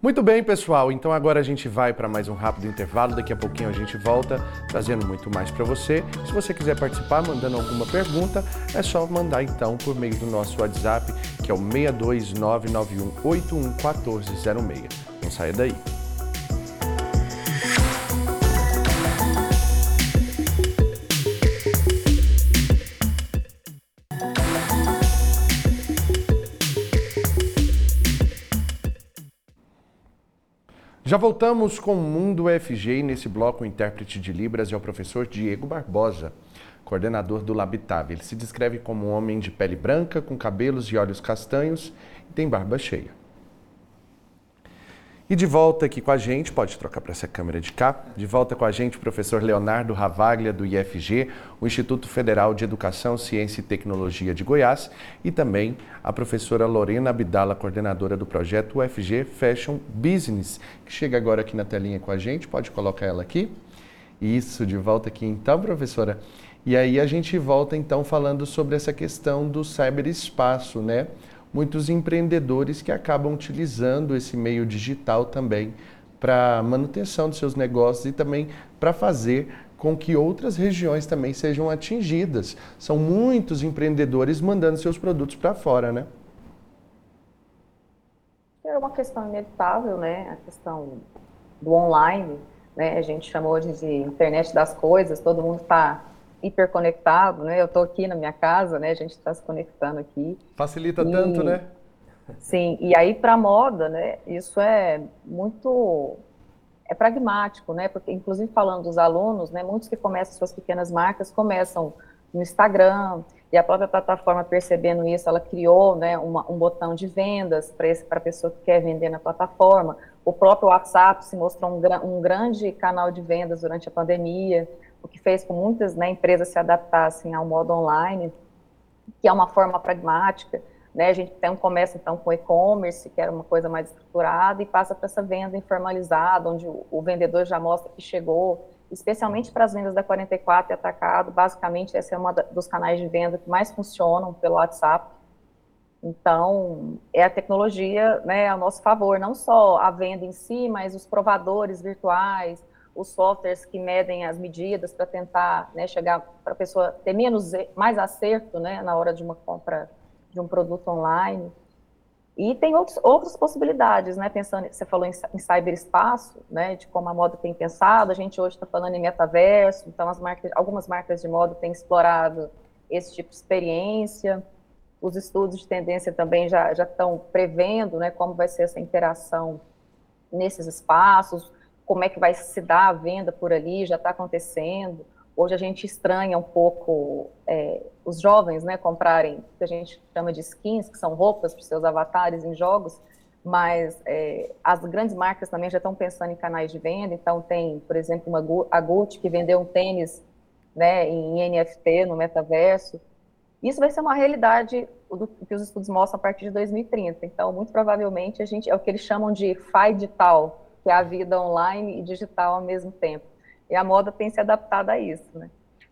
Muito bem, pessoal. Então agora a gente vai para mais um rápido intervalo. Daqui a pouquinho a gente volta trazendo muito mais para você. Se você quiser participar mandando alguma pergunta, é só mandar então por meio do nosso WhatsApp, que é o 62991811406. Não saia daí. Já voltamos com o Mundo UFG e nesse bloco o intérprete de Libras é o professor Diego Barbosa, coordenador do Labitave. Ele se descreve como um homem de pele branca, com cabelos e olhos castanhos e tem barba cheia. E de volta aqui com a gente, pode trocar para essa câmera de cá, de volta com a gente o professor Leonardo Ravaglia, do IFG, o Instituto Federal de Educação, Ciência e Tecnologia de Goiás, e também a professora Lorena Abdala, coordenadora do projeto UFG Fashion Business, que chega agora aqui na telinha com a gente, pode colocar ela aqui. Isso, de volta aqui então, professora. E aí a gente volta então falando sobre essa questão do cyberespaço, né? Muitos empreendedores que acabam utilizando esse meio digital também para manutenção dos seus negócios e também para fazer com que outras regiões também sejam atingidas. São muitos empreendedores mandando seus produtos para fora, né? É uma questão inevitável, né? A questão do online, né? A gente chamou hoje de internet das coisas, todo mundo está hiperconectado, né? Eu estou aqui na minha casa, né? A gente está se conectando aqui. Facilita e, tanto, né? Sim, e aí para moda, né? Isso é muito é pragmático, né? Porque inclusive falando dos alunos, né? Muitos que começam suas pequenas marcas começam no Instagram e a própria plataforma percebendo isso, ela criou, né? Uma, um botão de vendas para a pessoa que quer vender na plataforma. O próprio WhatsApp se mostrou um, um grande canal de vendas durante a pandemia o que fez com muitas né, empresas se adaptassem ao modo online, que é uma forma pragmática. Né? A gente um comércio, então, com e-commerce, que era uma coisa mais estruturada, e passa para essa venda informalizada, onde o, vendedor já mostra que chegou, especialmente para as vendas da 44 e atacado, basicamente esse é um dos canais de venda que mais funcionam pelo WhatsApp. Então, é a tecnologia né, a nosso favor, não só a venda em si, mas os provadores virtuais, os softwares que medem as medidas para tentar né, chegar para a pessoa ter menos, mais acerto né, na hora de uma compra de um produto online. E tem outros, outras possibilidades, né? Pensando, você falou em, em cyberespaço, né? De como a moda tem pensado. A gente hoje está falando em metaverso, então as marcas, algumas marcas de moda têm explorado esse tipo de experiência. Os estudos de tendência também já, já estão prevendo, né? Como vai ser essa interação nesses espaços como é que vai se dar a venda por ali, já está acontecendo. Hoje a gente estranha um pouco é, os jovens né, comprarem o que a gente chama de skins, que são roupas para os seus avatares em jogos, mas é, as grandes marcas também já estão pensando em canais de venda. Então, tem, por exemplo, uma, a Gucci que vendeu um tênis né, em NFT, no metaverso. Isso vai ser uma realidade do que os estudos mostram a partir de 2030. Então, muito provavelmente, a gente é o que eles chamam de FI digital, que é a vida online e digital ao mesmo tempo. E a moda tem se adaptado a isso, né?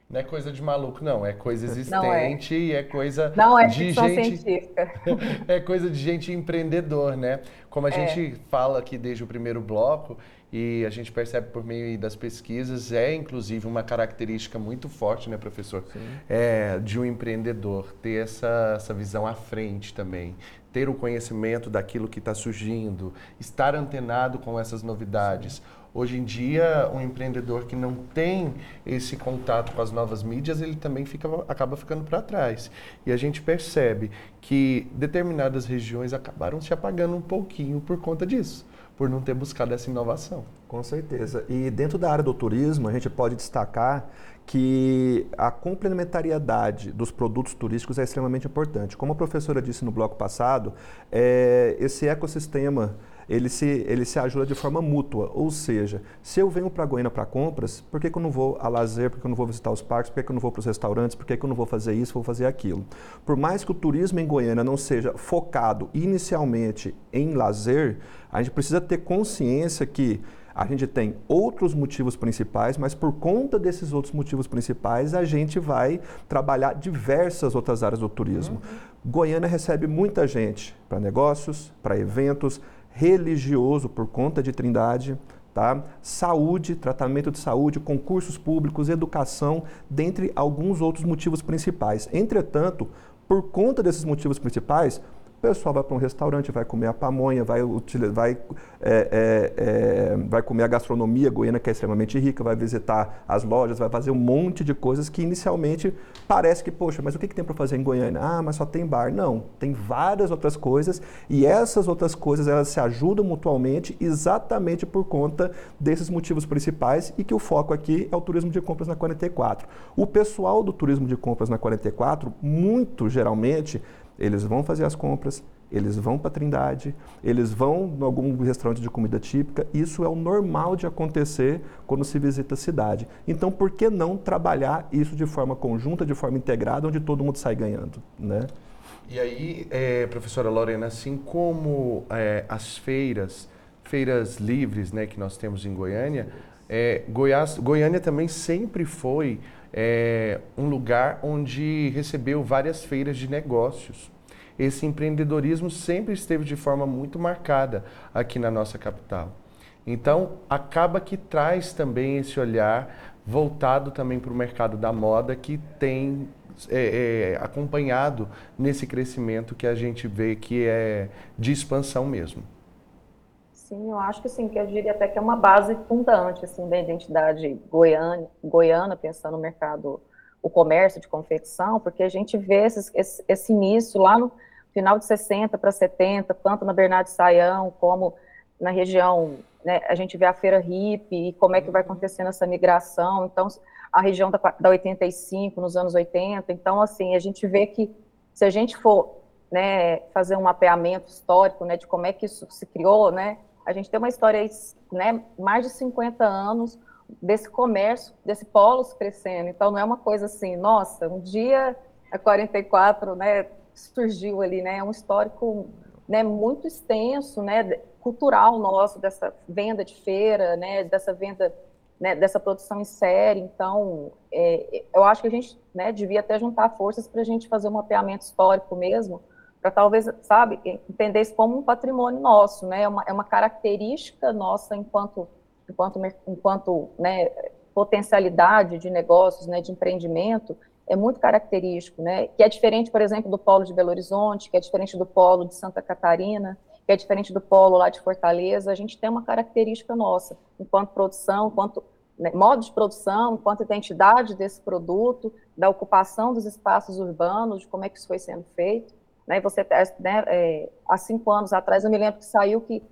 Não é coisa de maluco, não. É coisa existente é. e é coisa não é de gente. Científica. é coisa de gente empreendedor, né? Como a é. gente fala aqui desde o primeiro bloco, e a gente percebe por meio das pesquisas, é inclusive uma característica muito forte, né, professor? É, de um empreendedor, ter essa, essa visão à frente também, ter o conhecimento daquilo que está surgindo, estar antenado com essas novidades. Sim. Hoje em dia, um empreendedor que não tem esse contato com as novas mídias, ele também fica, acaba ficando para trás. E a gente percebe que determinadas regiões acabaram se apagando um pouquinho por conta disso, por não ter buscado essa inovação. Com certeza. E dentro da área do turismo, a gente pode destacar que a complementariedade dos produtos turísticos é extremamente importante. Como a professora disse no bloco passado, é, esse ecossistema ele se, ele se ajuda de forma mútua. Ou seja, se eu venho para Goiânia para compras, por que, que, eu não vou a lazer, por que eu não vou visitar os parques, por que, que eu não vou para os restaurantes, por que, que eu não vou fazer isso, vou fazer aquilo? Por mais que o turismo em Goiânia não seja focado inicialmente em lazer, a gente precisa ter consciência que a gente tem outros motivos principais, mas por conta desses outros motivos principais, a gente vai trabalhar diversas outras áreas do turismo. Uhum. Goiânia recebe muita gente para negócios, para eventos, religioso por conta de Trindade, tá? saúde, tratamento de saúde, concursos públicos, educação, dentre alguns outros motivos principais. Entretanto, por conta desses motivos principais, o pessoal vai para um restaurante, vai comer a pamonha, vai, vai, é, é, é, vai comer a gastronomia goiana, que é extremamente rica, vai visitar as lojas, vai fazer um monte de coisas que inicialmente parece que, poxa, mas o que, que tem para fazer em Goiânia? Ah, mas só tem bar. Não, tem várias outras coisas e essas outras coisas elas se ajudam mutuamente exatamente por conta desses motivos principais e que o foco aqui é o turismo de compras na 44. O pessoal do turismo de compras na 44, muito geralmente, eles vão fazer as compras, eles vão para Trindade, eles vão em algum restaurante de comida típica. Isso é o normal de acontecer quando se visita a cidade. Então, por que não trabalhar isso de forma conjunta, de forma integrada, onde todo mundo sai ganhando, né? E aí, é, professora Lorena, assim como é, as feiras, feiras livres, né, que nós temos em Goiânia, é, Goiás, Goiânia também sempre foi é, um lugar onde recebeu várias feiras de negócios. Esse empreendedorismo sempre esteve de forma muito marcada aqui na nossa capital. Então, acaba que traz também esse olhar voltado também para o mercado da moda que tem é, é, acompanhado nesse crescimento que a gente vê que é de expansão mesmo. Sim, eu acho que sim, que eu diria até que é uma base fundante assim da identidade goiana, goiana pensando no mercado, o comércio de confecção, porque a gente vê esse, esse, esse início lá no final de 60 para 70, tanto na Bernardo Saião como na região, né, a gente vê a feira hippie e como é que vai uhum. acontecendo essa migração, então a região da, da 85 nos anos 80, então assim, a gente vê que se a gente for né, fazer um mapeamento histórico, né, de como é que isso se criou, né, a gente tem uma história, né, mais de 50 anos desse comércio, desse polo crescendo. Então, não é uma coisa assim, nossa, um dia a 44, né, surgiu ali, né, é um histórico, né, muito extenso, né, cultural nosso dessa venda de feira, né, dessa venda, né, dessa produção em série. Então, é, eu acho que a gente, né, devia até juntar forças para a gente fazer um mapeamento histórico mesmo, para talvez, sabe, entender isso como um patrimônio nosso, né? É uma, é uma característica nossa enquanto, enquanto, enquanto né, potencialidade de negócios, né, de empreendimento, é muito característico, né? Que é diferente, por exemplo, do polo de Belo Horizonte, que é diferente do polo de Santa Catarina, que é diferente do polo lá de Fortaleza. A gente tem uma característica nossa, enquanto produção, enquanto né, modo de produção, enquanto identidade desse produto, da ocupação dos espaços urbanos, de como é que isso foi sendo feito. Né, você, né, é, há cinco anos atrás, eu me lembro que saiu que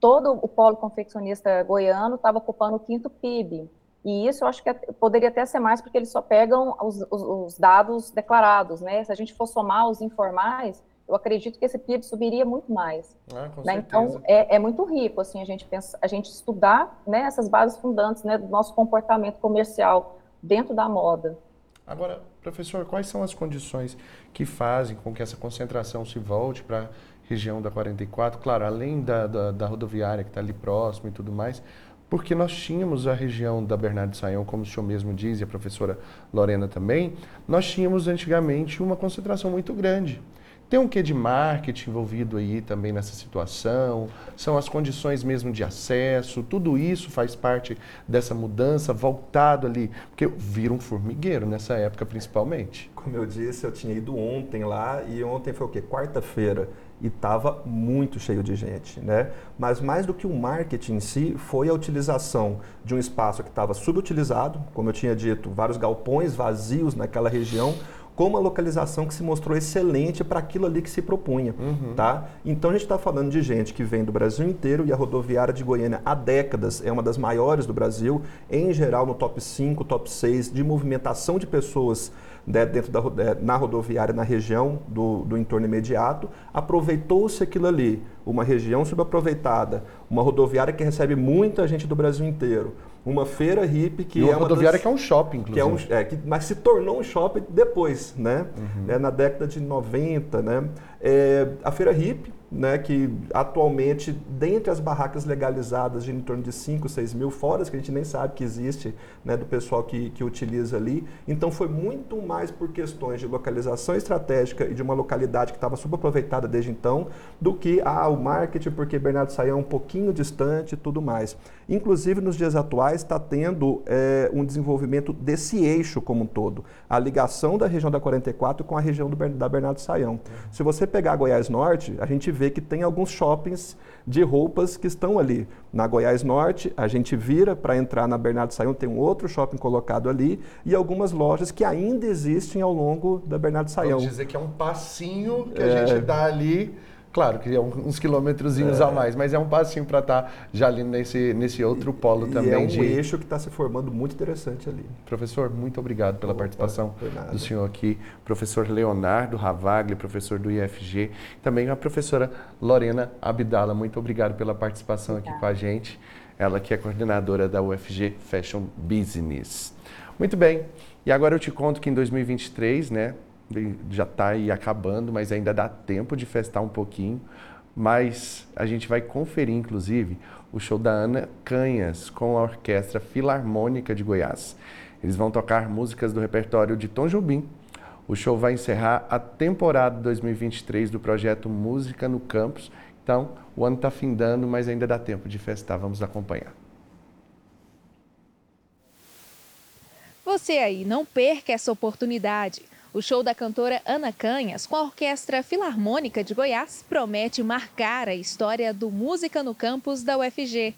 todo o polo confeccionista goiano estava ocupando o quinto PIB. E isso eu acho que poderia até ser mais, porque eles só pegam os, os, os, dados declarados. Né? Se a gente for somar os informais, eu acredito que esse PIB subiria muito mais. Ah, né? Então, é, é, muito rico assim, a gente, pensa, a gente estudar né, essas bases fundantes né, do nosso comportamento comercial dentro da moda. Agora, professor, quais são as condições que fazem com que essa concentração se volte para a região da 44? Claro, além da, da, da rodoviária que está ali próximo e tudo mais, porque nós tínhamos a região da Bernardo Saião, como o senhor mesmo diz, e a professora Lorena também, nós tínhamos antigamente uma concentração muito grande. Tem um quê de marketing envolvido aí também nessa situação? São as condições mesmo de acesso? Tudo isso faz parte dessa mudança voltado ali? Porque vira um formigueiro nessa época principalmente. Como eu disse, eu tinha ido ontem lá e ontem foi o quê? Quarta-feira e estava muito cheio de gente, né? Mas mais do que o marketing em si, foi a utilização de um espaço que estava subutilizado, como eu tinha dito, vários galpões vazios naquela região, com uma localização que se mostrou excelente para aquilo ali que se propunha, uhum. tá? Então a gente está falando de gente que vem do Brasil inteiro e a rodoviária de Goiânia há décadas é uma das maiores do Brasil, em geral no top 5, top 6 de movimentação de pessoas né, dentro da é, na rodoviária na região do, do entorno imediato, aproveitou-se aquilo ali, uma região subaproveitada, uma rodoviária que recebe muita gente do Brasil inteiro uma feira hippie que e é uma rodoviária das, que é um shopping, inclusive. Que é um, é, que, mas se tornou um shopping depois, né? Uhum. É, na década de 90, né? É, a feira hippie né, que atualmente, dentre as barracas legalizadas, de em torno de 5, 6 mil, fora que a gente nem sabe que existe, né, do pessoal que, que utiliza ali. Então, foi muito mais por questões de localização estratégica e de uma localidade que estava subaproveitada desde então, do que ah, o marketing, porque Bernardo Saião é um pouquinho distante e tudo mais. Inclusive, nos dias atuais, está tendo é, um desenvolvimento desse eixo como um todo. A ligação da região da 44 com a região do, da Bernardo Saião. Se você pegar Goiás Norte, a gente vê que tem alguns shoppings de roupas que estão ali. Na Goiás Norte, a gente vira para entrar na Bernardo Saião, tem um outro shopping colocado ali e algumas lojas que ainda existem ao longo da Bernardo Saião. Vamos dizer que é um passinho que é... a gente dá ali Claro que é uns quilômetrozinhos é. a mais, mas é um passinho para estar tá já ali nesse, nesse outro polo e também. é um de... eixo que está se formando muito interessante ali. Professor, muito obrigado pela Opa, participação do senhor aqui. Professor Leonardo Ravagli, professor do IFG. Também a professora Lorena Abdala, muito obrigado pela participação aqui com a gente. Ela que é coordenadora da UFG Fashion Business. Muito bem, e agora eu te conto que em 2023, né, já está aí acabando, mas ainda dá tempo de festar um pouquinho. Mas a gente vai conferir, inclusive, o show da Ana Canhas com a Orquestra Filarmônica de Goiás. Eles vão tocar músicas do repertório de Tom Jobim. O show vai encerrar a temporada 2023 do projeto Música no Campus. Então, o ano está findando, mas ainda dá tempo de festar. Vamos acompanhar. Você aí, não perca essa oportunidade. O show da cantora Ana Canhas com a Orquestra Filarmônica de Goiás promete marcar a história do Música no Campus da UFG.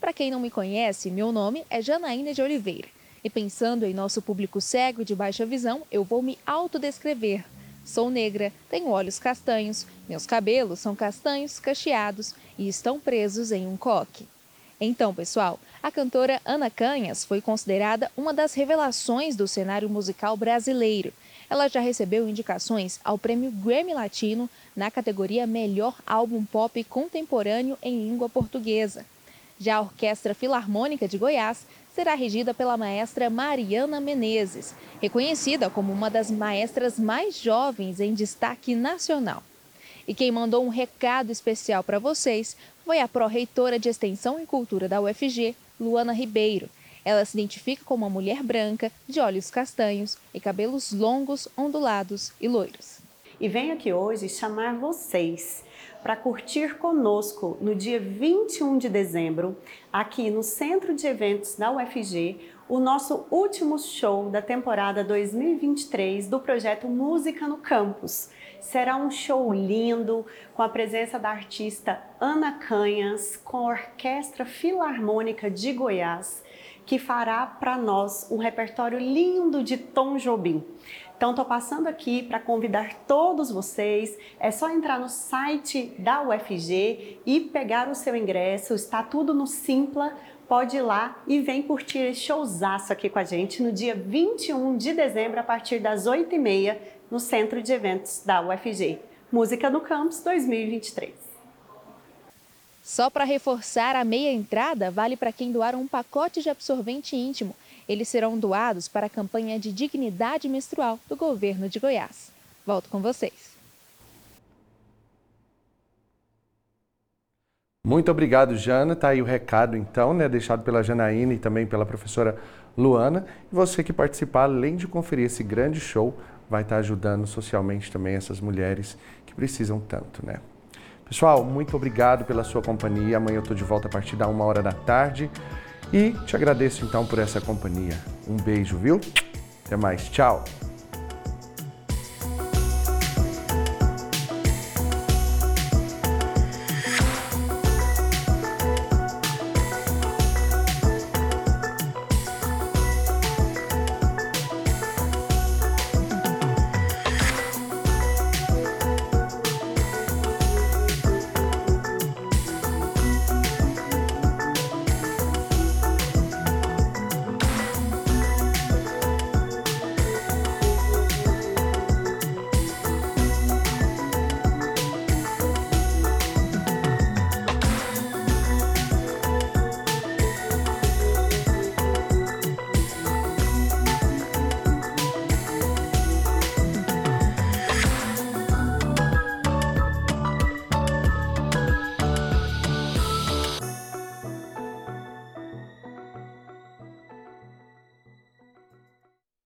Para quem não me conhece, meu nome é Janaína de Oliveira. E pensando em nosso público cego e de baixa visão, eu vou me autodescrever. Sou negra, tenho olhos castanhos, meus cabelos são castanhos cacheados e estão presos em um coque. Então, pessoal, a cantora Ana Canhas foi considerada uma das revelações do cenário musical brasileiro ela já recebeu indicações ao prêmio Grammy Latino na categoria Melhor Álbum Pop Contemporâneo em Língua Portuguesa. Já a Orquestra Filarmônica de Goiás será regida pela maestra Mariana Menezes, reconhecida como uma das maestras mais jovens em destaque nacional. E quem mandou um recado especial para vocês foi a pró-reitora de Extensão e Cultura da UFG, Luana Ribeiro, ela se identifica como uma mulher branca, de olhos castanhos e cabelos longos, ondulados e loiros. E venho aqui hoje chamar vocês para curtir conosco no dia 21 de dezembro, aqui no Centro de Eventos da UFG, o nosso último show da temporada 2023 do projeto Música no Campus. Será um show lindo, com a presença da artista Ana Canhas, com a Orquestra Filarmônica de Goiás que fará para nós um repertório lindo de Tom Jobim. Então, estou passando aqui para convidar todos vocês. É só entrar no site da UFG e pegar o seu ingresso. Está tudo no Simpla. Pode ir lá e vem curtir esse showzaço aqui com a gente no dia 21 de dezembro, a partir das 8h30, no Centro de Eventos da UFG. Música no Campus 2023. Só para reforçar a meia entrada, vale para quem doar um pacote de absorvente íntimo. Eles serão doados para a campanha de dignidade menstrual do governo de Goiás. Volto com vocês. Muito obrigado, Jana. Tá aí o recado, então, né, deixado pela Janaína e também pela professora Luana. E você que participar, além de conferir esse grande show, vai estar ajudando socialmente também essas mulheres que precisam tanto, né? Pessoal, muito obrigado pela sua companhia. Amanhã eu estou de volta a partir da uma hora da tarde. E te agradeço então por essa companhia. Um beijo, viu? Até mais. Tchau.